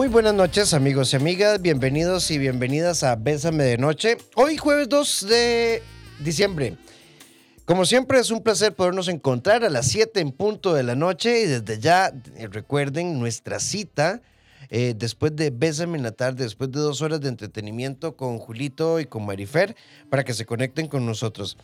Muy buenas noches amigos y amigas, bienvenidos y bienvenidas a Bésame de Noche. Hoy jueves 2 de diciembre. Como siempre es un placer podernos encontrar a las 7 en punto de la noche y desde ya eh, recuerden nuestra cita eh, después de Bésame en la tarde, después de dos horas de entretenimiento con Julito y con Marifer para que se conecten con nosotros.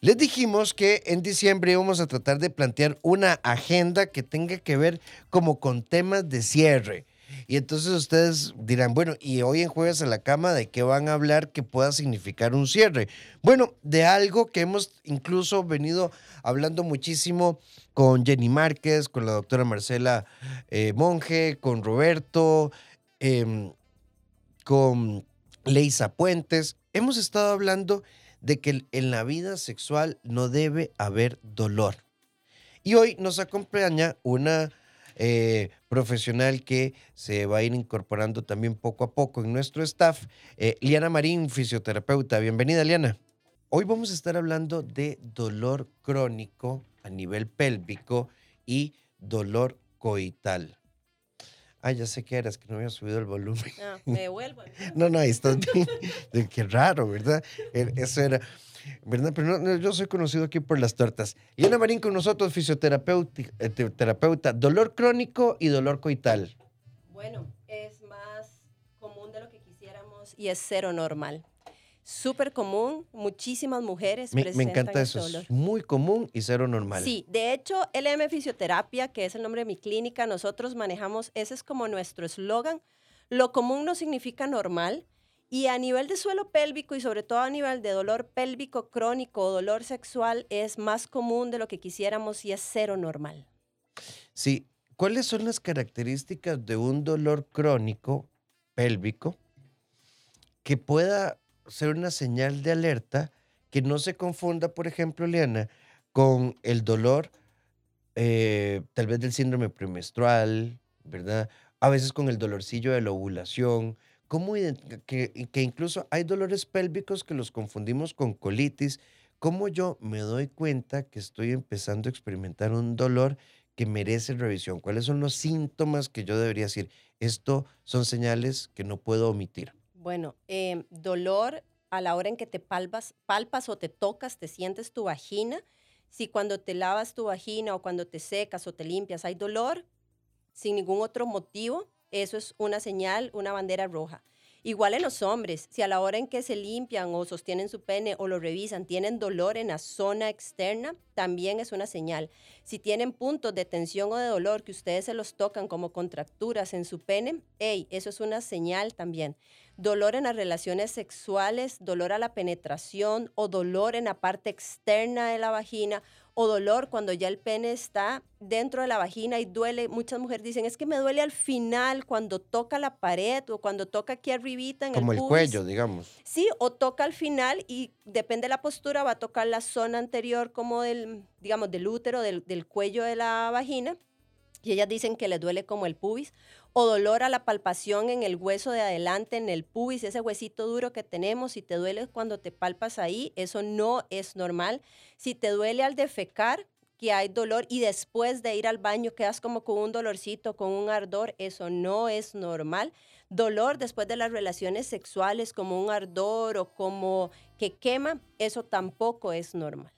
Les dijimos que en diciembre íbamos a tratar de plantear una agenda que tenga que ver como con temas de cierre. Y entonces ustedes dirán, bueno, ¿y hoy en Jueves a la Cama de qué van a hablar que pueda significar un cierre? Bueno, de algo que hemos incluso venido hablando muchísimo con Jenny Márquez, con la doctora Marcela eh, Monge, con Roberto, em, con Leisa Puentes. Hemos estado hablando de que en la vida sexual no debe haber dolor. Y hoy nos acompaña una eh, profesional que se va a ir incorporando también poco a poco en nuestro staff, eh, Liana Marín, fisioterapeuta. Bienvenida, Liana. Hoy vamos a estar hablando de dolor crónico a nivel pélvico y dolor coital. Ah, ya sé que eras, que no había subido el volumen. No, me vuelvo. no, no, ahí estás bien. Qué raro, ¿verdad? E, eso era. ¿Verdad? Pero no, yo soy conocido aquí por las tortas. Liana Marín con nosotros, fisioterapeuta, eh, terapeuta, dolor crónico y dolor coital. Bueno, es más común de lo que quisiéramos y es cero normal. Súper común, muchísimas mujeres me, me encanta eso, es muy común y cero normal. Sí, de hecho, LM Fisioterapia, que es el nombre de mi clínica, nosotros manejamos, ese es como nuestro eslogan. Lo común no significa normal, y a nivel de suelo pélvico y sobre todo a nivel de dolor pélvico crónico o dolor sexual es más común de lo que quisiéramos y es cero normal. Sí, ¿cuáles son las características de un dolor crónico pélvico que pueda ser una señal de alerta que no se confunda, por ejemplo, Liana, con el dolor eh, tal vez del síndrome premenstrual, ¿verdad? A veces con el dolorcillo de la ovulación, ¿Cómo que, que incluso hay dolores pélvicos que los confundimos con colitis? ¿Cómo yo me doy cuenta que estoy empezando a experimentar un dolor que merece revisión? ¿Cuáles son los síntomas que yo debería decir? Esto son señales que no puedo omitir. Bueno, em, dolor a la hora en que te palpas o te tocas, te sientes tu vagina. Si cuando te lavas tu vagina o cuando te secas o te limpias hay dolor, sin ningún otro motivo, eso es una señal, una bandera roja. Igual en los hombres, si a la hora en que se limpian o sostienen su pene o lo revisan tienen dolor en la zona externa, también es una señal. Si tienen puntos de tensión o de dolor que ustedes se los tocan como contracturas en su pene, hey, eso es una señal también. Dolor en las relaciones sexuales, dolor a la penetración o dolor en la parte externa de la vagina o dolor cuando ya el pene está dentro de la vagina y duele. Muchas mujeres dicen, es que me duele al final cuando toca la pared o cuando toca aquí arribita en Como el, cuello, digamos. Sí, o toca al final y depende de la postura, va a tocar la zona anterior como del, digamos, del útero, del, del cuello de la vagina. Y ellas dicen que les duele como el pubis o dolor a la palpación en el hueso de adelante, en el pubis, ese huesito duro que tenemos, si te duele cuando te palpas ahí, eso no es normal. Si te duele al defecar, que hay dolor y después de ir al baño quedas como con un dolorcito, con un ardor, eso no es normal. Dolor después de las relaciones sexuales como un ardor o como que quema, eso tampoco es normal.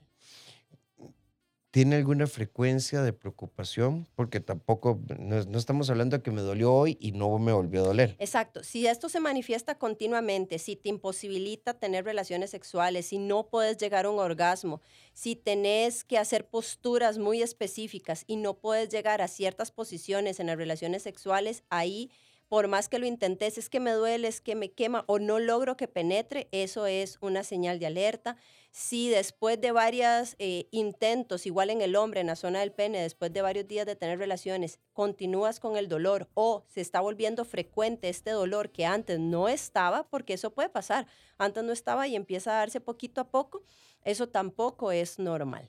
¿Tiene alguna frecuencia de preocupación? Porque tampoco, no, estamos hablando de que me dolió hoy y no me volvió a doler. Exacto. Si esto se manifiesta continuamente, si te imposibilita tener relaciones sexuales, si no puedes llegar a un orgasmo, si tenés que hacer posturas muy específicas y no puedes llegar a ciertas posiciones en las relaciones sexuales, ahí por más que lo intentes, es que me duele, es que me quema o no logro que penetre, eso es una señal de alerta. Si después de varios eh, intentos, igual en el hombre, en la zona del pene, después de varios días de tener relaciones, continúas con el dolor o se está volviendo frecuente este dolor que antes no estaba, porque eso puede pasar, antes no estaba y empieza a darse poquito a poco, eso tampoco es normal.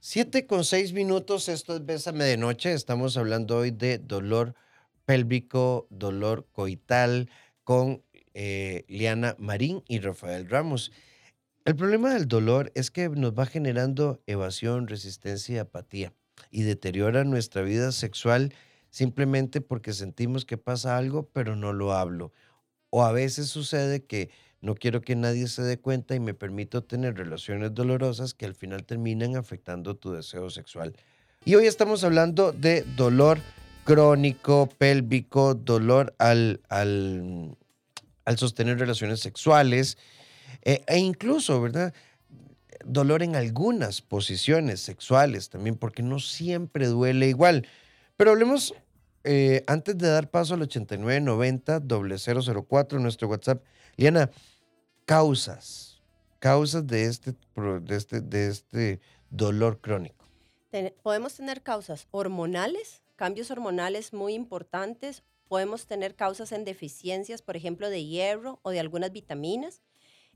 Siete con seis minutos, esto es Bésame de Noche, estamos hablando hoy de dolor pélvico, dolor coital con eh, Liana Marín y Rafael Ramos. El problema del dolor es que nos va generando evasión, resistencia y apatía y deteriora nuestra vida sexual simplemente porque sentimos que pasa algo, pero no lo hablo. O a veces sucede que no quiero que nadie se dé cuenta y me permito tener relaciones dolorosas que al final terminan afectando tu deseo sexual. Y hoy estamos hablando de dolor crónico, pélvico, dolor al, al, al sostener relaciones sexuales e, e incluso, ¿verdad? Dolor en algunas posiciones sexuales también, porque no siempre duele igual. Pero hablemos, eh, antes de dar paso al 8990 004, nuestro WhatsApp. Liana, causas, causas de este, de este, de este dolor crónico. podemos tener causas hormonales, cambios hormonales muy importantes. Podemos tener causas en deficiencias, por ejemplo, de hierro o de algunas vitaminas.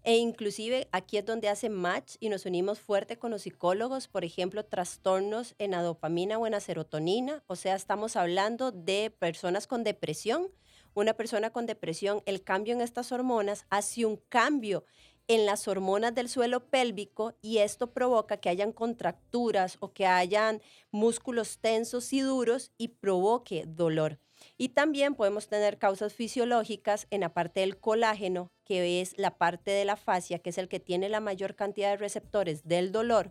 E inclusive aquí es donde hace match y nos unimos fuerte con los psicólogos, por ejemplo, trastornos en la dopamina o en la serotonina. O sea, estamos hablando de personas con depresión una persona con depresión, el cambio en estas hormonas hace un cambio en las hormonas del suelo pélvico y esto provoca que hayan contracturas o que hayan músculos tensos y duros y provoque dolor. Y también podemos tener causas fisiológicas en la parte del colágeno, que es la parte de la fascia, que es el que tiene la mayor cantidad de receptores del dolor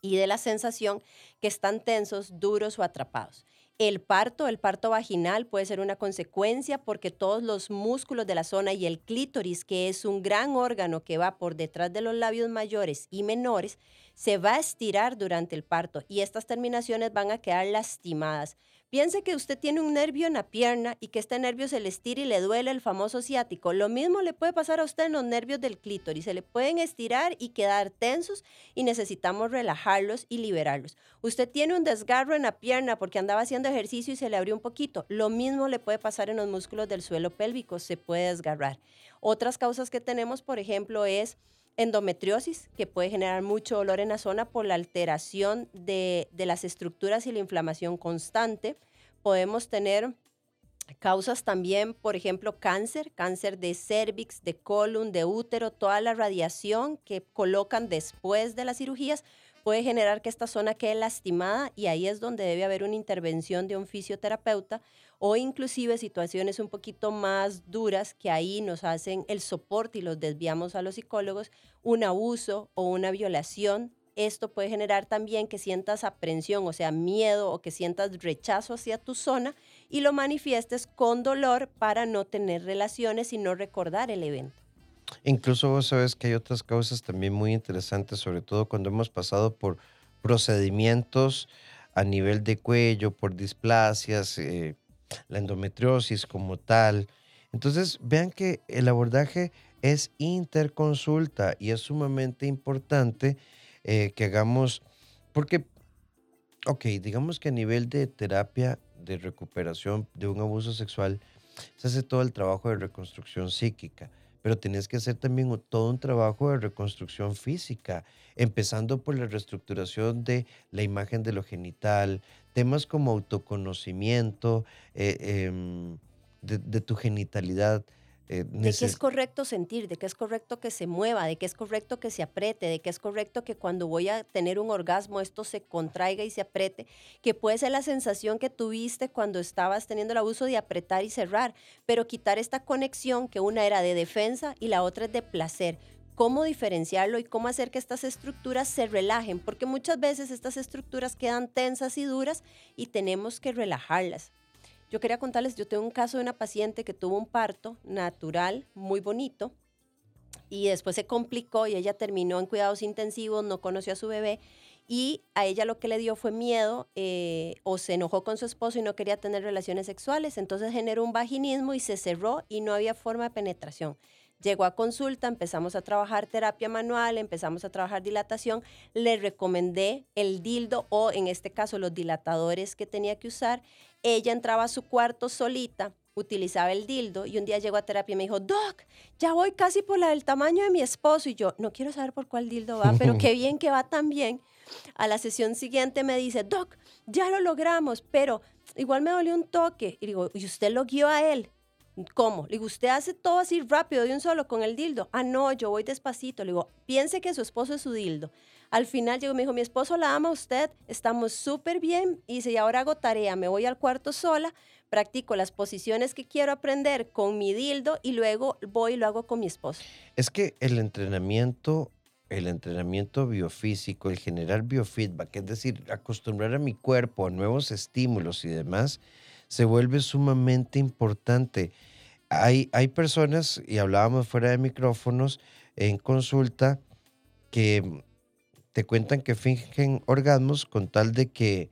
y de la sensación que están tensos, duros o atrapados. El parto, el parto vaginal puede ser una consecuencia porque todos los músculos de la zona y el clítoris, que es un gran órgano que va por detrás de los labios mayores y menores, se va a estirar durante el parto y estas terminaciones van a quedar lastimadas. Piense que usted tiene un nervio en la pierna y que este nervio se le estira y le duele el famoso ciático. Lo mismo le puede pasar a usted en los nervios del clítoris. Se le pueden estirar y quedar tensos y necesitamos relajarlos y liberarlos. Usted tiene un desgarro en la pierna porque andaba haciendo ejercicio y se le abrió un poquito. Lo mismo le puede pasar en los músculos del suelo pélvico. Se puede desgarrar. Otras causas que tenemos, por ejemplo, es endometriosis, que puede generar mucho dolor en la zona por la alteración de, las estructuras y la inflamación constante. Podemos tener causas también, por ejemplo, cáncer, cáncer de cervix, de colon, de útero, toda la radiación que colocan después de las cirugías puede generar que esta zona quede lastimada y ahí es donde debe haber una intervención de un fisioterapeuta o inclusive situaciones un poquito más duras que ahí nos hacen el soporte y los desviamos a los psicólogos, un abuso o una violación. Esto puede generar también que sientas aprensión, o sea, miedo o que sientas rechazo hacia tu zona y lo manifiestes con dolor para no tener relaciones y no recordar el evento. Incluso vos sabes que hay otras causas también muy interesantes, sobre todo cuando hemos pasado por procedimientos a nivel de cuello, por displasias, eh, la endometriosis como tal. Entonces, vean que el abordaje es interconsulta y es sumamente importante eh, que hagamos, porque, ok, digamos que a nivel de terapia de recuperación de un abuso sexual, se hace todo el trabajo de reconstrucción psíquica pero tienes que hacer también todo un trabajo de reconstrucción física, empezando por la reestructuración de la imagen de lo genital, temas como autoconocimiento eh, em, de, tu genitalidad, eh, de que es correcto sentir, de que es correcto que se mueva, de que es correcto que se apriete, de que es correcto que cuando voy a tener un orgasmo esto se contraiga y se apriete, que puede ser la sensación que tuviste cuando estabas teniendo el abuso de apretar y cerrar, pero quitar esta conexión que una era de defensa y la otra es de placer cómo diferenciarlo y cómo hacer que estas estructuras se relajen, porque muchas veces estas estructuras quedan tensas y duras y tenemos que relajarlas. Yo quería contarles, yo tengo un caso de una paciente que tuvo un parto natural, muy bonito, y después se complicó y ella terminó en cuidados intensivos, no conoció a su bebé y a ella lo que le dio fue miedo eh, o se enojó con su esposo y no quería tener relaciones sexuales, entonces generó un vaginismo y se cerró y no había forma de penetración. Llegó a consulta, empezamos a trabajar terapia manual, empezamos a trabajar dilatación, le recomendé el dildo o en este caso los dilatadores que tenía que usar ella entraba a su cuarto solita, utilizaba el dildo y un día llegó a terapia y me dijo, Doc, ya voy casi por la del tamaño de mi esposo. Y yo, no quiero saber por cuál dildo va, pero qué bien que va tan bien. A la sesión siguiente me dice, Doc, ya lo logramos, pero igual me dolió un toque. Y digo, ¿y usted lo guió a él? ¿Cómo? Le digo, ¿usted hace todo así rápido de un solo con el dildo? Ah, no, yo voy despacito. Le digo, piense que su esposo es su dildo. Al final llegó y me dijo, mi esposo la ama a usted, estamos súper bien. Y dice, y ahora hago tarea, me voy al cuarto sola, practico las posiciones que quiero aprender con mi dildo y luego voy y lo hago con mi esposo. Es que el entrenamiento, el entrenamiento biofísico, el generar biofeedback, es decir, acostumbrar a mi cuerpo a nuevos estímulos y demás, se vuelve sumamente importante. Hay, hay personas, y hablábamos fuera de micrófonos, en consulta, que te cuentan que fingen orgasmos con tal de que,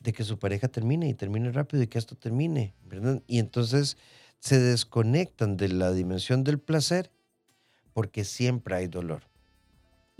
de que su pareja termine y termine rápido y que esto termine, ¿verdad? Y entonces se desconectan de la dimensión del placer porque siempre hay dolor.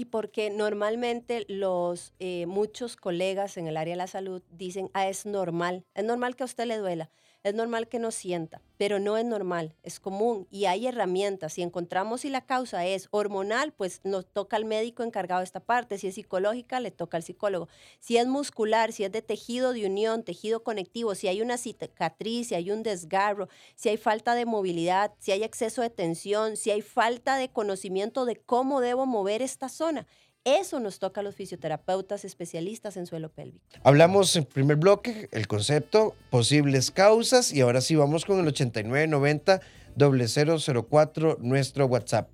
Y porque normalmente los eh, muchos colegas en el área de la salud dicen, ah, es normal, es normal que a usted le duela. Es normal que no sienta, pero no es normal, es común y hay herramientas. Si encontramos si la causa es hormonal, pues nos toca al médico encargado de esta parte. Si es psicológica, le toca al psicólogo. Si es muscular, si es de tejido de unión, tejido conectivo, si hay una cicatriz, si hay un desgarro, si hay falta de movilidad, si hay exceso de tensión, si hay falta de conocimiento de cómo debo mover esta zona eso nos toca a los fisioterapeutas especialistas en suelo pélvico. Hablamos en primer bloque el concepto, posibles causas y ahora sí vamos con el 8990 004 nuestro WhatsApp.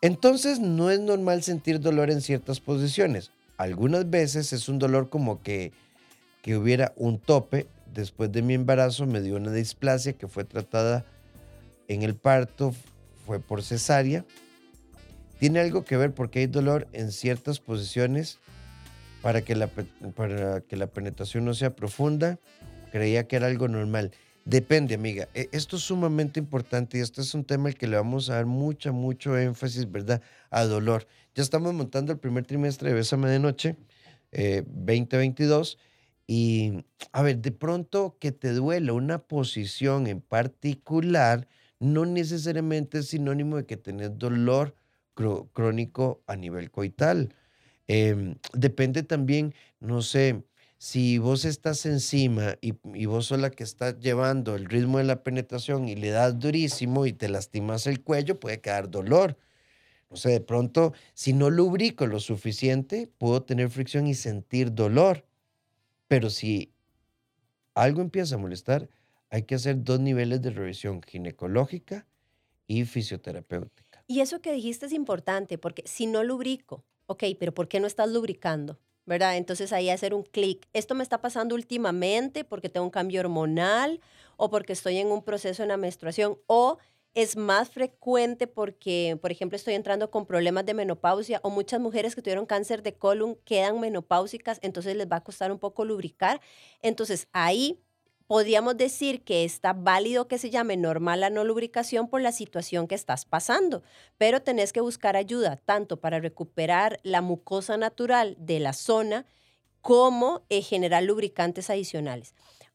Entonces no es normal sentir dolor en ciertas posiciones. Algunas veces es un dolor como que, que hubiera un tope. Después de mi embarazo me dio una displasia que fue tratada en el parto, fue por cesárea tiene algo que ver porque hay dolor en ciertas posiciones para que la, para que la penetración no sea profunda. Creía que era algo normal. Depende, amiga. E, esto es sumamente importante y este es un tema al que le vamos a dar mucha, mucho énfasis, ¿verdad? A dolor. Ya estamos montando el primer trimestre de Bésame de Noche, 2022. Eh, y, a ver, de pronto que te duele una posición en particular, no necesariamente es sinónimo de que tenés dolor crónico a nivel coital. Em, depende también, no sé, si vos estás encima y, vos sos la que está llevando el ritmo de la penetración y le das durísimo y te lastimas el cuello, puede quedar dolor. No sé, de pronto, si no lubrico lo suficiente, puedo tener fricción y sentir dolor. Pero si algo empieza a molestar, hay que hacer dos niveles de revisión ginecológica y fisioterapéutica. Y eso que dijiste es importante, porque si no lubrico, ok, pero ¿por qué no estás lubricando? ¿Verdad? Entonces ahí hacer un clic. Esto me está pasando últimamente porque tengo un cambio hormonal o porque estoy en un proceso de la menstruación o es más frecuente porque, por ejemplo, estoy entrando con problemas de menopausia o muchas mujeres que tuvieron cáncer de colon quedan menopáusicas, entonces les va a costar un poco lubricar. Entonces ahí podríamos decir que está válido que se llame normal la no lubricación por la situación que estás pasando, pero tenés que buscar ayuda tanto para recuperar la mucosa natural de la zona como eh, generar lubricantes adicionales.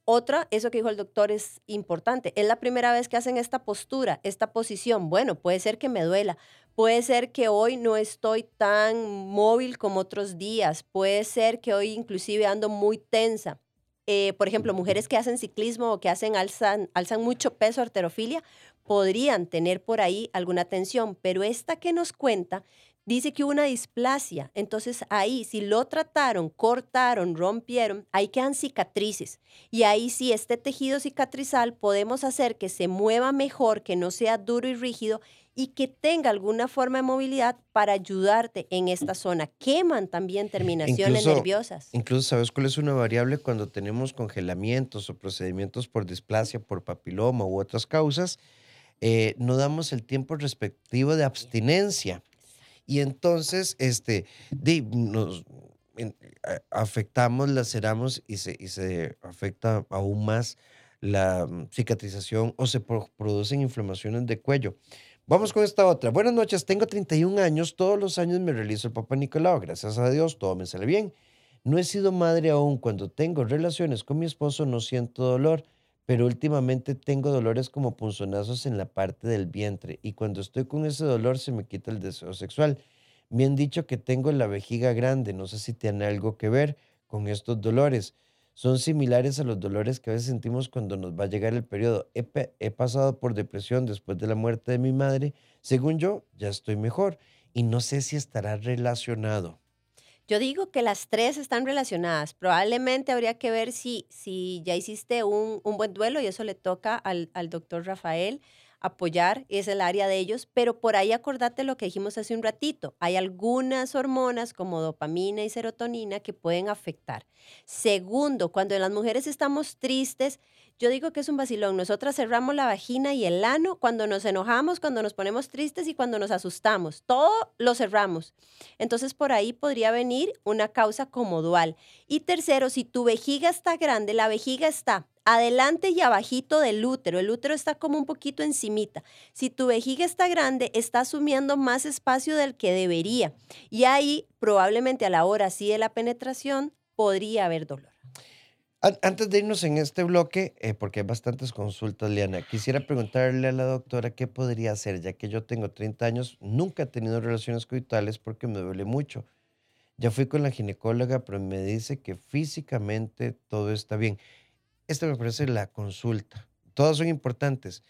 Otra, eso que dijo el doctor es importante. Es la primera vez que hacen esta postura, esta posición. Bueno, puede ser que me duela. Puede ser que hoy no estoy tan móvil como otros días. Puede ser que hoy inclusive ando muy tensa. Eh, por ejemplo, mujeres que hacen ciclismo o que hacen alzan, alzan mucho peso, arterofilia, podrían tener por ahí alguna tensión, pero esta que nos cuenta dice que hubo una displasia. Entonces ahí, si lo trataron, cortaron, rompieron, ahí quedan cicatrices. Y ahí sí, este tejido cicatrizal podemos hacer que se mueva mejor, que no sea duro y rígido y que tenga alguna forma de movilidad para ayudarte en esta zona. Queman también terminaciones nerviosas. Incluso, ¿sabes cuál es una variable cuando tenemos congelamientos o procedimientos por displasia, por papiloma u otras causas? Eh, no damos el tiempo respectivo de abstinencia. Y entonces, este, nos afectamos, laceramos y se, y se afecta aún más la mm, cicatrización o se producen inflamaciones de cuello. Vamos con esta otra. Buenas noches, tengo 31 años, todos los años me realizo el Papa Nicolau, gracias a Dios, todo me sale bien. No he sido madre aún, cuando tengo relaciones con mi esposo no siento dolor, pero últimamente tengo dolores como punzonazos en la parte del vientre y cuando estoy con ese dolor se me quita el deseo sexual. Me han dicho que tengo la vejiga grande, no sé si tiene algo que ver con estos dolores. Son similares a los dolores que a veces sentimos cuando nos va a llegar el periodo. He, he pasado por depresión después de la muerte de mi madre. Según yo, ya estoy mejor y no sé si estará relacionado. Yo digo que las tres están relacionadas. Probablemente habría que ver si, si ya hiciste un, un buen duelo y eso le toca al, al doctor Rafael apoyar, es el área de ellos, pero por ahí acordate lo que dijimos hace un ratito. Hay algunas hormonas como dopamina y serotonina que pueden afectar. Segundo, cuando las mujeres estamos tristes, yo digo que es un vacilón. Nosotras cerramos la vagina y el ano cuando nos enojamos, cuando nos ponemos tristes y cuando nos asustamos. Todo lo cerramos. Entonces por ahí podría venir una causa como dual. Y tercero, si tu vejiga está grande, la vejiga está adelante y abajito del útero. El útero está como un poquito encimita. Si tu vejiga está grande, está asumiendo más espacio del que debería. Y ahí probablemente a la hora sí de la penetración podría haber dolor. An- Antes de irnos en este bloque, eh, porque hay bastantes consultas, Liana, quisiera preguntarle a la doctora qué podría hacer, ya que yo tengo 30 años, nunca he tenido relaciones coitales porque me duele mucho. Ya fui con la ginecóloga, pero me dice que físicamente todo está bien. Esta me parece la consulta. Todas son importantes,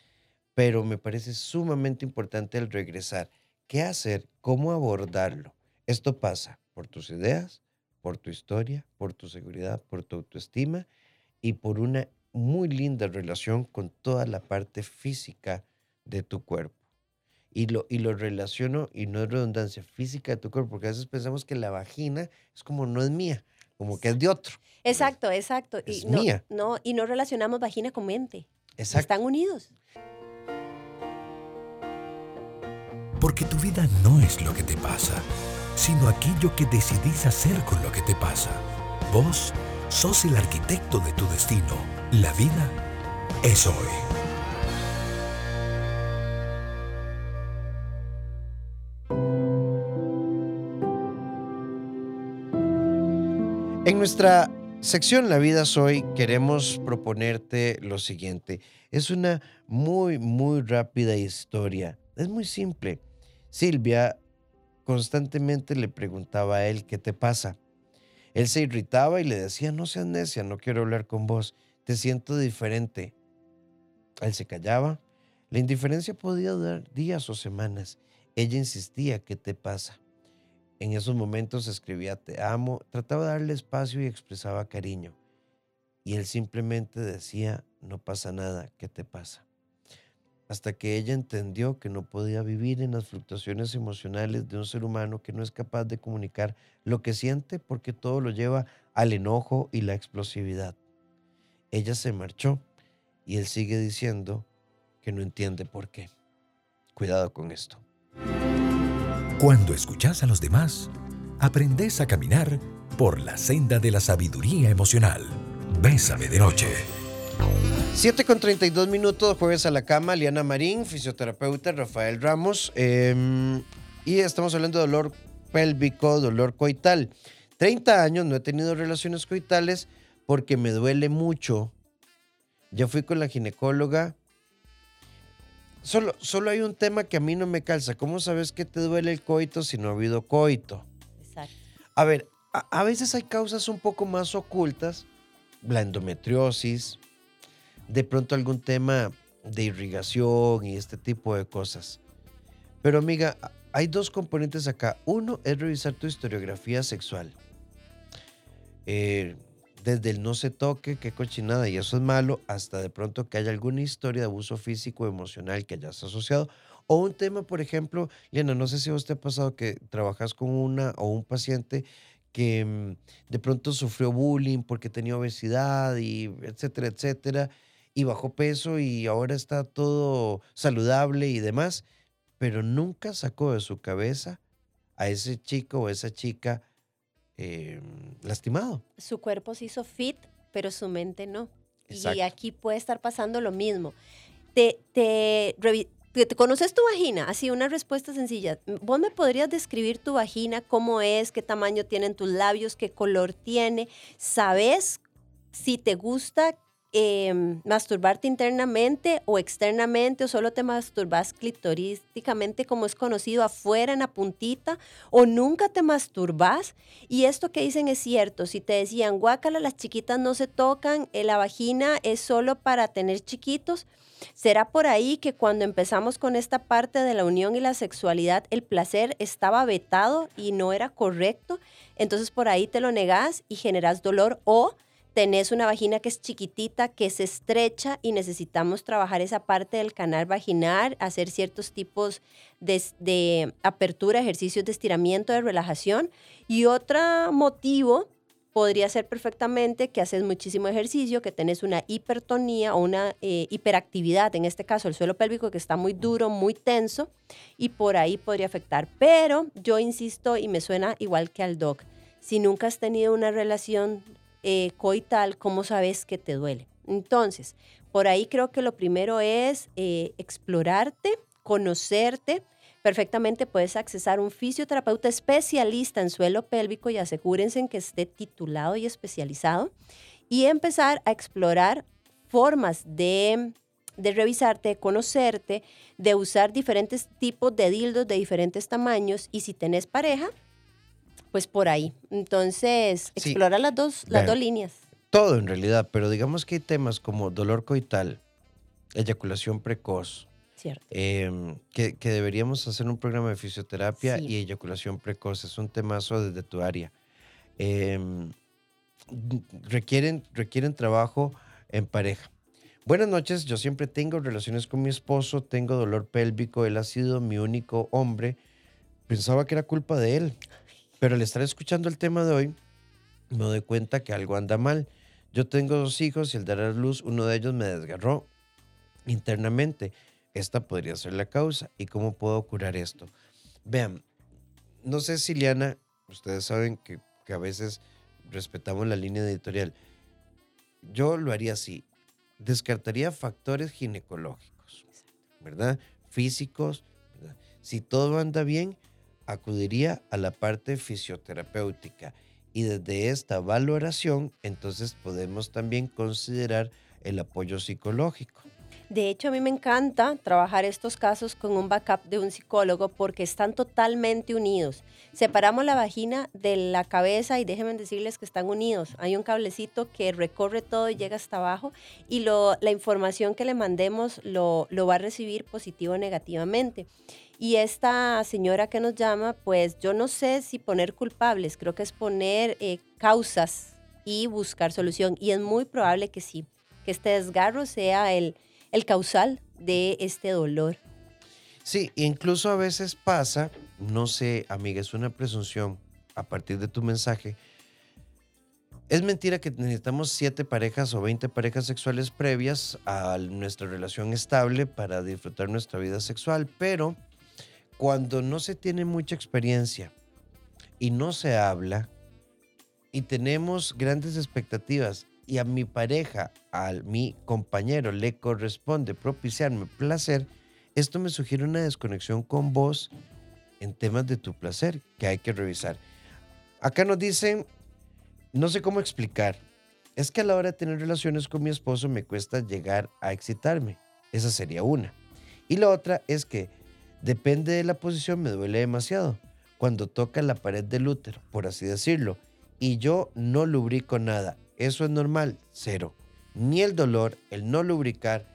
pero me parece sumamente importante el regresar. ¿Qué hacer? ¿Cómo abordarlo? Esto pasa por tus ideas, por tu historia, por tu seguridad, por tu autoestima y por una muy linda relación con toda la parte física de tu cuerpo. Y lo, y lo relaciono, y no es redundancia, física de tu cuerpo, porque a veces pensamos que la vagina es como no es mía, como que es de otro. Exacto, exacto. Es y no, mía. No, y no relacionamos vagina con mente. Exacto. Están unidos. Porque tu vida no es lo que te pasa, sino aquello que decidís hacer con lo que te pasa. Vos sos el arquitecto de tu destino. La vida es hoy. En nuestra sección La vida soy queremos proponerte lo siguiente. Es una muy, muy rápida historia. Es muy simple. Silvia constantemente le preguntaba a él, ¿qué te pasa? Él se irritaba y le decía, no seas necia, no quiero hablar con vos, te siento diferente. Él se callaba. La indiferencia podía durar días o semanas. Ella insistía, ¿qué te pasa? En esos momentos escribía te amo, trataba de darle espacio y expresaba cariño. Y él simplemente decía, no pasa nada, ¿qué te pasa? Hasta que ella entendió que no podía vivir en las fluctuaciones emocionales de un ser humano que no es capaz de comunicar lo que siente porque todo lo lleva al enojo y la explosividad. Ella se marchó y él sigue diciendo que no entiende por qué. Cuidado con esto. Cuando escuchás a los demás, aprendés a caminar por la senda de la sabiduría emocional. Bésame de noche. 7 con 32 minutos, jueves a la cama, Liana Marín, fisioterapeuta, Rafael Ramos. eh, y estamos hablando de dolor pélvico, dolor coital. 30 años, no he tenido relaciones coitales porque me duele mucho. Ya fui con la ginecóloga. Solo, solo hay un tema que a mí no me calza. ¿Cómo sabes que te duele el coito si no ha habido coito? Exacto. A ver, a, a veces hay causas un poco más ocultas, la endometriosis, de pronto algún tema de irrigación y este tipo de cosas. Pero amiga, hay dos componentes acá. Uno es revisar tu historiografía sexual. Eh, desde el no se toque, qué cochinada, y eso es malo, hasta de pronto que haya alguna historia de abuso físico o emocional que hayas asociado. O un tema, por ejemplo, Liana, no sé si a usted ha pasado que trabajas con una o un paciente que mm, de pronto sufrió bullying porque tenía obesidad y etcétera, etcétera, y bajó peso y ahora está todo saludable y demás, pero nunca sacó de su cabeza a ese chico o esa chica eh, lastimado. Su cuerpo se hizo fit, pero su mente no. Y Exacto. aquí puede estar pasando lo mismo. Te- te conoces tu vagina? Así, una respuesta sencilla. ¿Vos me podrías describir tu vagina? ¿Cómo es? ¿Qué tamaño tienen tus labios? ¿Qué color tiene? ¿Sabes si te gusta em, masturbarte internamente o externamente o solo te masturbas clitorísticamente como es conocido afuera en la puntita o nunca te masturbas. Y esto que dicen es cierto, si te decían, guácala, las chiquitas no se tocan, eh, la vagina es solo para tener chiquitos, será por ahí que cuando empezamos con esta parte de la unión y la sexualidad, el placer estaba vetado y no era correcto, entonces por ahí te lo negás y generas dolor o tenés una vagina que es chiquitita, que se estrecha y necesitamos trabajar esa parte del canal vaginal, hacer ciertos tipos de, apertura, ejercicios de estiramiento, de relajación. Y otro motivo podría ser perfectamente que haces muchísimo ejercicio, que tenés una hipertonía o una eh, hiperactividad, en este caso el suelo pélvico que está muy duro, muy tenso, y por ahí podría afectar. Pero yo insisto y me suena igual que al doc. Si nunca has tenido una relación eh, coital, ¿cómo sabes que te duele? Entonces, por ahí creo que lo primero es eh, explorarte, conocerte. Perfectamente puedes accesar un fisioterapeuta especialista en suelo pélvico y asegúrense en que esté titulado y especializado y empezar a explorar formas de, revisarte, de conocerte, de usar diferentes tipos de dildos de diferentes tamaños y si tenés pareja, pues por ahí. Entonces, explora las dos, las dos líneas. Todo en realidad, pero digamos que hay temas como dolor coital, eyaculación precoz. Cierto. Em, que, deberíamos hacer un programa de fisioterapia y eyaculación precoz. Es un temazo desde tu área. Em, requieren, requieren trabajo en pareja. Buenas noches, yo siempre tengo relaciones con mi esposo, tengo dolor pélvico, él ha sido mi único hombre. Pensaba que era culpa de él. Pero al estar escuchando el tema de hoy, me doy cuenta que algo anda mal. Yo tengo dos hijos y al dar a luz, uno de ellos me desgarró internamente. Esta podría ser la causa. ¿Y cómo puedo curar esto? Vean, no sé si Liana, ustedes saben que, que a veces respetamos la línea editorial. Yo lo haría así. Descartaría factores ginecológicos, ¿verdad? Físicos. Si todo anda bien, acudiría a la parte fisioterapéutica y desde esta valoración entonces podemos también considerar el apoyo psicológico. De hecho, a mí me encanta trabajar estos casos con un backup de un psicólogo porque están totalmente unidos. Separamos la vagina de la cabeza y déjenme decirles que están unidos. Hay un cablecito que recorre todo y llega hasta abajo y la información que le mandemos lo, lo va a recibir positivo o negativamente. Y esta señora que nos llama, pues yo no sé si poner culpables, creo que es poner eh, causas y buscar solución. Y es muy probable que sí, que este desgarro sea el, el causal de este dolor. Sí, incluso a veces pasa, no sé, amiga, es una presunción a partir de tu mensaje. Es mentira que necesitamos siete parejas o 20 parejas sexuales previas a nuestra relación estable para disfrutar nuestra vida sexual, pero cuando no se tiene mucha experiencia y no se habla y tenemos grandes expectativas y a mi pareja, a mi compañero le corresponde propiciarme placer, esto me sugiere una desconexión con vos en temas de tu placer que hay que revisar. Acá nos dicen, no sé cómo explicar, es que a la hora de tener relaciones con mi esposo me cuesta llegar a excitarme. Esa sería una. Y la otra es que Depende de la posición, me duele demasiado. Cuando toca la pared del útero, por así decirlo, y yo no lubrico nada. Eso es normal, cero. Ni el dolor, el no lubricar,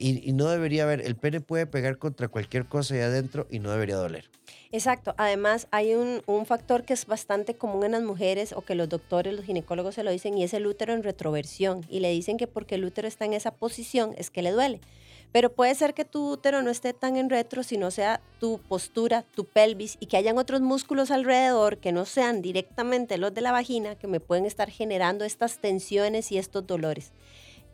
y, no debería haber, el pene puede pegar contra cualquier cosa ahí adentro y no debería doler. Exacto. Además, hay un, un, factor que es bastante común en las mujeres o que los doctores, los ginecólogos se lo dicen y es el útero en retroversión. Y le dicen que porque el útero está en esa posición es que le duele. Pero puede ser que tu útero no esté tan en retro, sino sea tu postura, tu pelvis y que hayan otros músculos alrededor que no sean directamente los de la vagina que me pueden estar generando estas tensiones y estos dolores.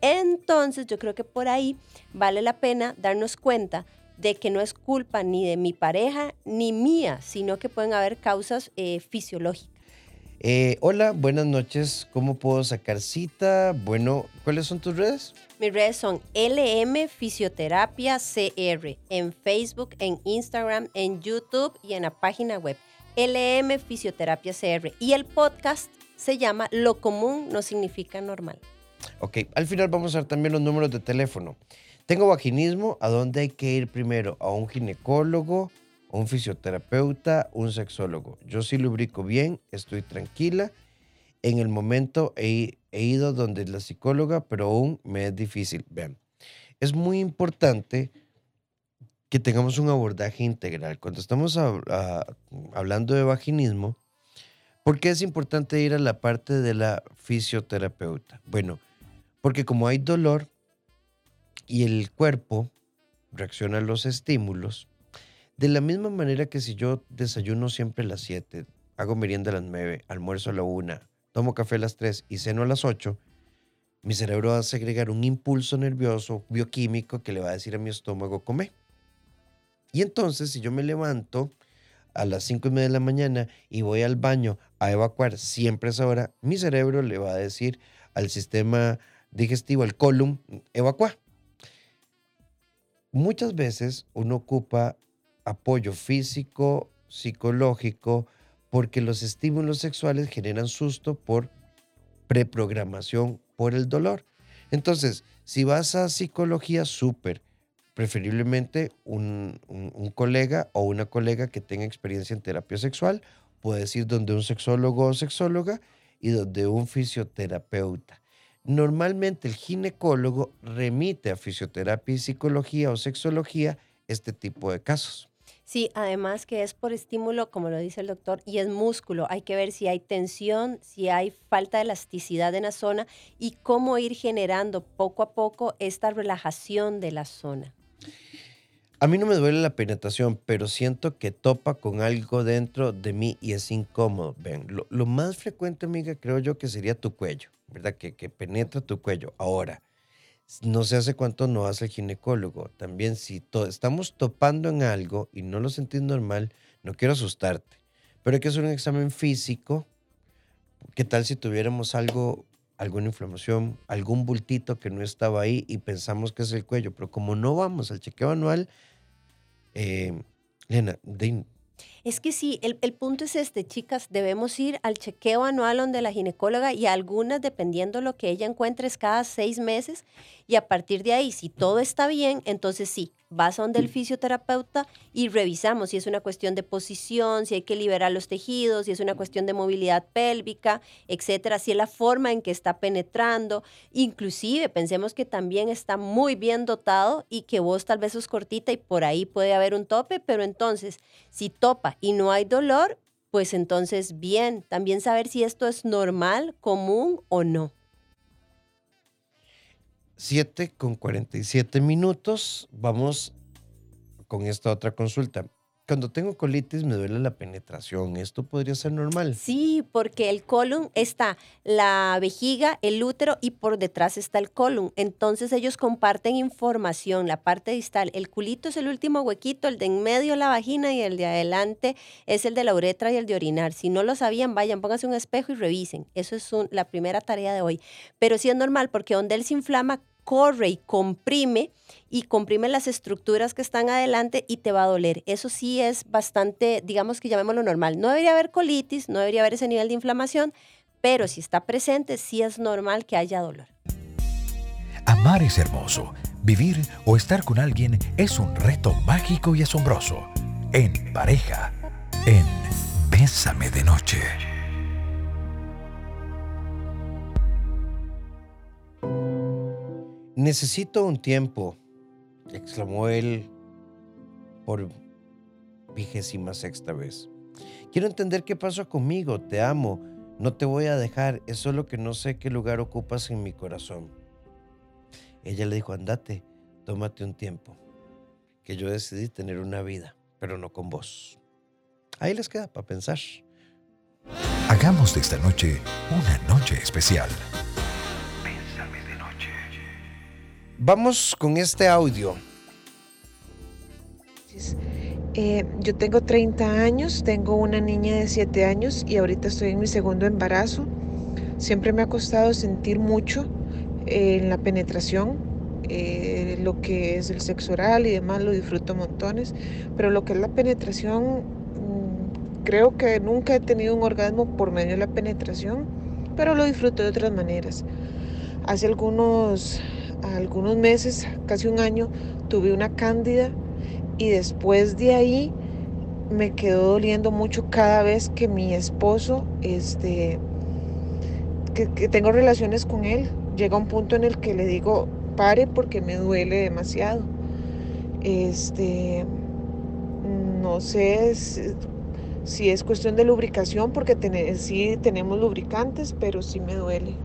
Entonces yo creo que por ahí vale la pena darnos cuenta de que no es culpa ni de mi pareja ni mía, sino que pueden haber causas eh, fisiológicas. Eh, hola, buenas noches. ¿Cómo puedo sacar cita? Bueno, ¿cuáles son tus redes? Mis redes son LM Fisioterapia CR en Facebook, en Instagram, en YouTube y en la página web LM Fisioterapia CR. Y el podcast se llama Lo común no significa normal. Ok, al final vamos a ver también los números de teléfono. Tengo vaginismo, ¿a dónde hay que ir primero? ¿A un ginecólogo, un fisioterapeuta, un sexólogo? Yo sí lubrico bien, estoy tranquila. En el momento he, ido donde la psicóloga, pero aún me es difícil. Vean, es muy importante que tengamos un abordaje integral. Cuando estamos ah, hablando de vaginismo, ¿por qué es importante ir a la parte de la fisioterapeuta? Bueno, porque como hay dolor y el cuerpo reacciona a los estímulos, de la misma manera que si yo desayuno siempre a las 7, hago merienda a las 9, almuerzo a la 1, tomo café a las 3 y ceno a las 8, mi cerebro va a segregar un impulso nervioso bioquímico que le va a decir a mi estómago, come. Y entonces, si yo me levanto a las 5 y media de la mañana y voy al baño a evacuar siempre a esa hora, mi cerebro le va a decir al sistema digestivo, al colon, evacua. Muchas veces uno ocupa apoyo físico, psicológico, porque los estímulos sexuales generan susto por preprogramación por el dolor. Entonces, si vas a psicología, súper. Preferiblemente un, colega o una colega que tenga experiencia en terapia sexual. Puedes ir donde un sexólogo o sexóloga y donde un fisioterapeuta. Normalmente el ginecólogo remite a fisioterapia y psicología o sexología este tipo de casos. Sí, además que es por estímulo, como lo dice el doctor, y es músculo. Hay que ver si hay tensión, si hay falta de elasticidad en la zona y cómo ir generando poco a poco esta relajación de la zona. A mí no me duele la penetración, pero siento que topa con algo dentro de mí y es incómodo. Ven, lo, lo más frecuente, amiga, creo yo que sería tu cuello, ¿verdad? Que, que penetra tu cuello. Ahora, no sé hace cuánto no hace el ginecólogo. También si estamos topando en algo y no lo sentís normal, no quiero asustarte, pero hay que hacer un examen físico. ¿Qué tal si tuviéramos algo, alguna inflamación, algún bultito que no estaba ahí y pensamos que es el cuello? Pero como no vamos al chequeo anual, eh, Lena, de- Es que sí, el, el punto es este, chicas, debemos ir al chequeo anual donde la ginecóloga y algunas, dependiendo lo que ella encuentre, es cada seis meses y a partir de ahí, si todo está bien, entonces sí, vas a donde el fisioterapeuta y revisamos si es una cuestión de posición, si hay que liberar los tejidos, si es una cuestión de movilidad pélvica, etcétera, si es la forma en que está penetrando, inclusive pensemos que también está muy bien dotado y que vos tal vez sos cortita y por ahí puede haber un tope, pero entonces si topa y no hay dolor, pues entonces bien, también saber si esto es normal, común o no. 7 con 47 minutos. Vamos con esta otra consulta. Cuando tengo colitis me duele la penetración. ¿Esto podría ser normal? Sí, porque el colon está la vejiga, el útero y por detrás está el colon. Entonces ellos comparten información, la parte distal. El culito es el último huequito, el de en medio la vagina y el de adelante es el de la uretra y el de orinar. Si no lo sabían, vayan, pónganse un espejo y revisen. Eso es un- la primera tarea de hoy. Pero sí es normal porque donde él se inflama, corre y comprime y comprime las estructuras que están adelante y te va a doler. Eso sí es bastante, digamos que llamémoslo normal. No debería haber colitis, no debería haber ese nivel de inflamación, pero si está presente, sí es normal que haya dolor. Amar es hermoso. Vivir o estar con alguien es un reto mágico y asombroso. En pareja, en Bésame de Noche. Necesito un tiempo, exclamó él por vigésima sexta vez. Quiero entender qué pasó conmigo, te amo, no te voy a dejar, es solo que no sé qué lugar ocupas en mi corazón. Ella le dijo, andate, tómate un tiempo, que yo decidí tener una vida, pero no con vos. Ahí les queda para pensar. Hagamos de esta noche una noche especial. Vamos con este audio. Eh, yo tengo 30 años, tengo una niña de 7 años y ahorita estoy en mi segundo embarazo. Siempre me ha costado sentir mucho eh, en la penetración, eh, lo que es el sexo oral y demás lo disfruto montones, pero lo que es la penetración, mm, creo que nunca he tenido un orgasmo por medio de la penetración, pero lo disfruto de otras maneras. Hace algunos, algunos meses, casi un año, tuve una cándida y después de ahí me quedó doliendo mucho cada vez que mi esposo, este, que, que tengo relaciones con él, llega un punto en el que le digo, pare porque me duele demasiado. Este, no sé si, es cuestión de lubricación, porque sí tenemos lubricantes, pero sí me duele.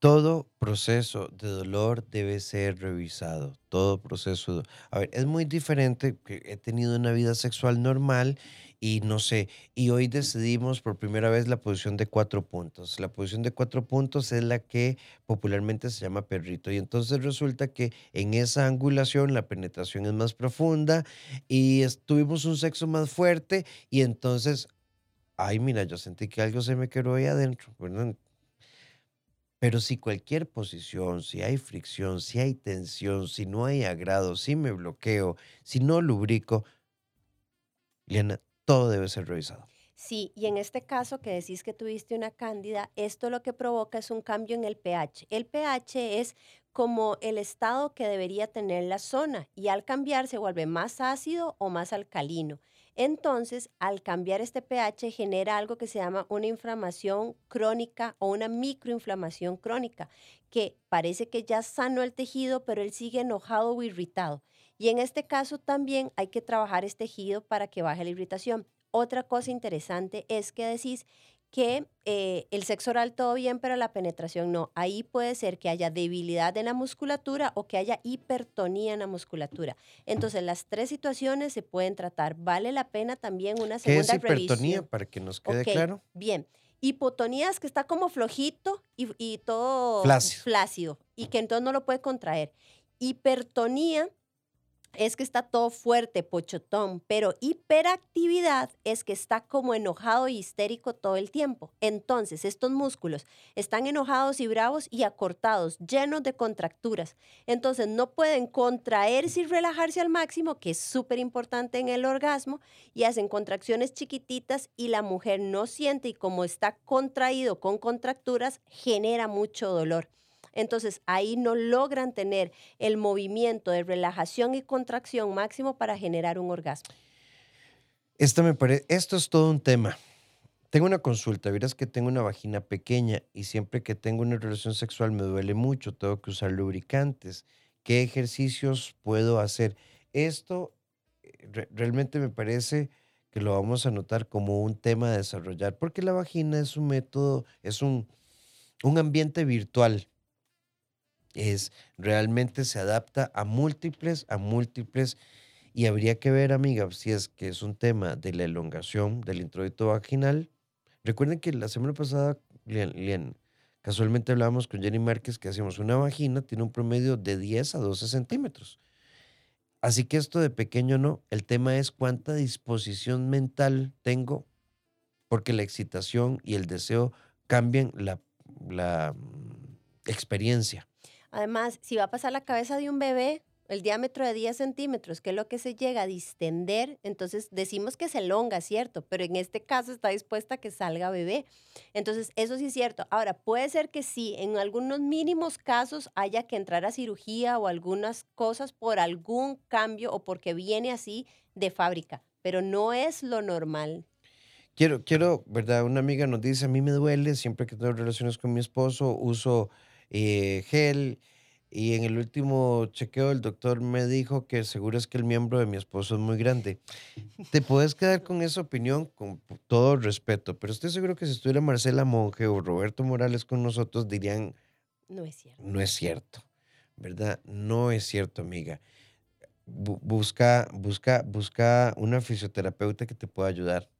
Todo proceso de dolor debe ser revisado. Todo proceso. A ver, es muy diferente he tenido una vida sexual normal y no sé, y hoy decidimos por primera vez la posición de cuatro puntos. La posición de cuatro puntos es la que popularmente se llama perrito. Y entonces resulta que en esa angulación la penetración es más profunda y tuvimos un sexo más fuerte y entonces, ay, mira, yo sentí que algo se me quedó ahí adentro, ¿verdad? Pero si cualquier posición, si hay fricción, si hay tensión, si no hay agrado, si me bloqueo, si no lubrico, Liana, todo debe ser revisado. Sí, y en este caso que decís que tuviste una cándida, esto lo que provoca es un cambio en el pH. El pH es como el estado que debería tener la zona y al cambiar se vuelve más ácido o más alcalino. Entonces, al cambiar este pH genera algo que se llama una inflamación crónica o una microinflamación crónica, que parece que ya sano el tejido, pero él sigue enojado o irritado. Y en este caso también hay que trabajar este tejido para que baje la irritación. Otra cosa interesante es que decís que eh, el sexo oral todo bien, pero la penetración no. Ahí puede ser que haya debilidad en la musculatura o que haya hipertonía en la musculatura. Entonces, las tres situaciones se pueden tratar. Vale la pena también una segunda ¿Qué es hipertonía, para que nos quede claro? Bien. Hipotonía es que está como flojito y, todo flácido y que entonces no lo puede contraer. Hipertonía es que está todo fuerte, pochotón, pero hiperactividad es que está como enojado y histérico todo el tiempo. Entonces, estos músculos están enojados y bravos y acortados, llenos de contracturas. Entonces, no pueden contraerse y relajarse al máximo, que es súper importante en el orgasmo, y hacen contracciones chiquititas y la mujer no siente y como está contraído con contracturas, genera mucho dolor. Entonces ahí no logran tener el movimiento de relajación y contracción máximo para generar un orgasmo. Esto me parece, esto es todo un tema. Tengo una consulta, verás que tengo una vagina pequeña y siempre que tengo una relación sexual me duele mucho, tengo que usar lubricantes. ¿Qué ejercicios puedo hacer? Esto eh, realmente me parece que lo vamos a notar como un tema a desarrollar, porque la vagina es un método, es un, un ambiente virtual es realmente se adapta a múltiples, a múltiples, y habría que ver, amiga, si es que es un tema de la elongación del introito vaginal. Recuerden que la semana pasada, casualmente hablábamos con Jenny Márquez que hacíamos una vagina, tiene un promedio de 10 a 12 centímetros. Así que esto de pequeño no, el tema es cuánta disposición mental tengo, porque la excitación y el deseo cambian la, la mm, experiencia. Además, si va a pasar la cabeza de un bebé, el diámetro de 10 centímetros, que es lo que se llega a distender, entonces decimos que se elonga, ¿cierto? Pero en este caso está dispuesta a que salga bebé. Entonces, eso sí es cierto. Ahora, puede ser que sí, en algunos mínimos casos haya que entrar a cirugía o algunas cosas por algún cambio o porque viene así de fábrica, pero no es lo normal. Quiero, quiero, ¿verdad? Una amiga nos dice, a mí me duele siempre que tengo relaciones con mi esposo, uso eh, gel. Y en el último chequeo el doctor me dijo que seguro es que el miembro de mi esposo es muy grande. Te puedes quedar con esa opinión con todo respeto, pero estoy seguro que si estuviera Marcela Monge o Roberto Morales con nosotros dirían... No es cierto. No es cierto, ¿verdad? No es cierto, amiga. busca, busca, busca una fisioterapeuta que te pueda ayudar.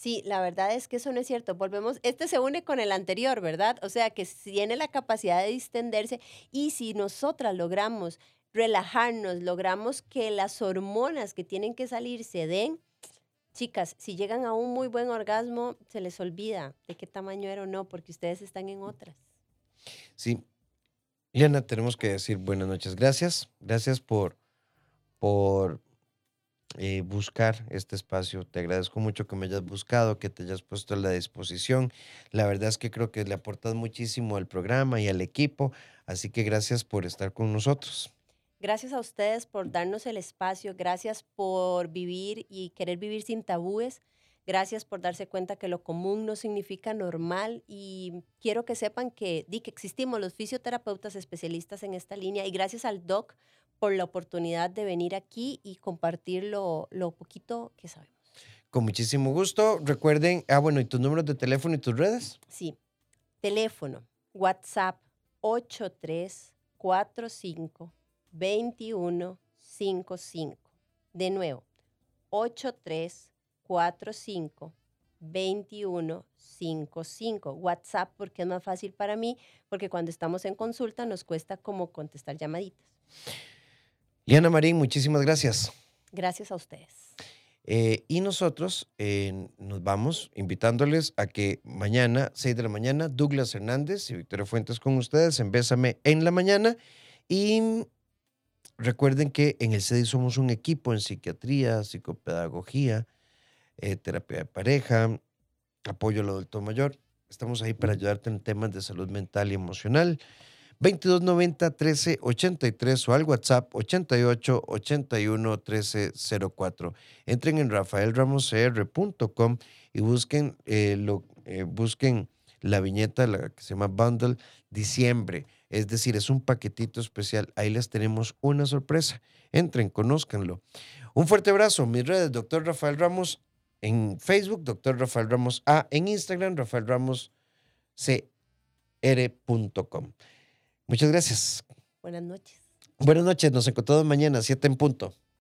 Sí, la verdad es que eso no es cierto. Volvemos, este se une con el anterior, ¿verdad? O sea, que tiene la capacidad de distenderse y si nosotras logramos relajarnos, logramos que las hormonas que tienen que salir se den, chicas, si llegan a un muy buen orgasmo, se les olvida de qué tamaño era o no, porque ustedes están en otras. Sí. Liana, tenemos que decir buenas noches. Gracias. Gracias por, por eh, buscar este espacio. Te agradezco mucho que me hayas buscado, que te hayas puesto a la disposición. La verdad es que creo que le aportas muchísimo al programa y al equipo, así que gracias por estar con nosotros. Gracias a ustedes por darnos el espacio, gracias por vivir y querer vivir sin tabúes. Gracias por darse cuenta que lo común no significa normal y quiero que sepan que, di que existimos los fisioterapeutas especialistas en esta línea y gracias al doc por la oportunidad de venir aquí y compartir lo, lo poquito que sabemos. Con muchísimo gusto. Recuerden, ah, bueno, ¿y tus números de teléfono y tus redes? Sí. Teléfono, WhatsApp 8345 2155. De nuevo, 83 45 21 55. WhatsApp porque es más fácil para mí, porque cuando estamos en consulta nos cuesta como contestar llamaditas. Liana Marín, muchísimas gracias. Gracias a ustedes. Eh, y nosotros eh, nos vamos invitándoles a que mañana, 6 de la mañana, Douglas Hernández y Victoria Fuentes con ustedes en Bésame en la mañana. Y recuerden que en el CEDI somos un equipo en psiquiatría, psicopedagogía, eh, terapia de pareja, apoyo al adulto mayor. Estamos ahí para ayudarte en temas de salud mental y emocional. 2290 1383 o al WhatsApp 88 81 1304. Entren en rafaelramoscr.com y busquen, eh, lo, eh, busquen la viñeta la que se llama Bundle Diciembre. Es decir, es un paquetito especial. Ahí les tenemos una sorpresa. Entren, conózcanlo. Un fuerte abrazo. Mis redes, doctor Rafael Ramos, en Facebook, doctor Rafael Ramos A, en Instagram, Rafael Ramos CR.com. Muchas gracias. Buenas noches. Buenas noches, nos encontramos mañana, 7 en punto.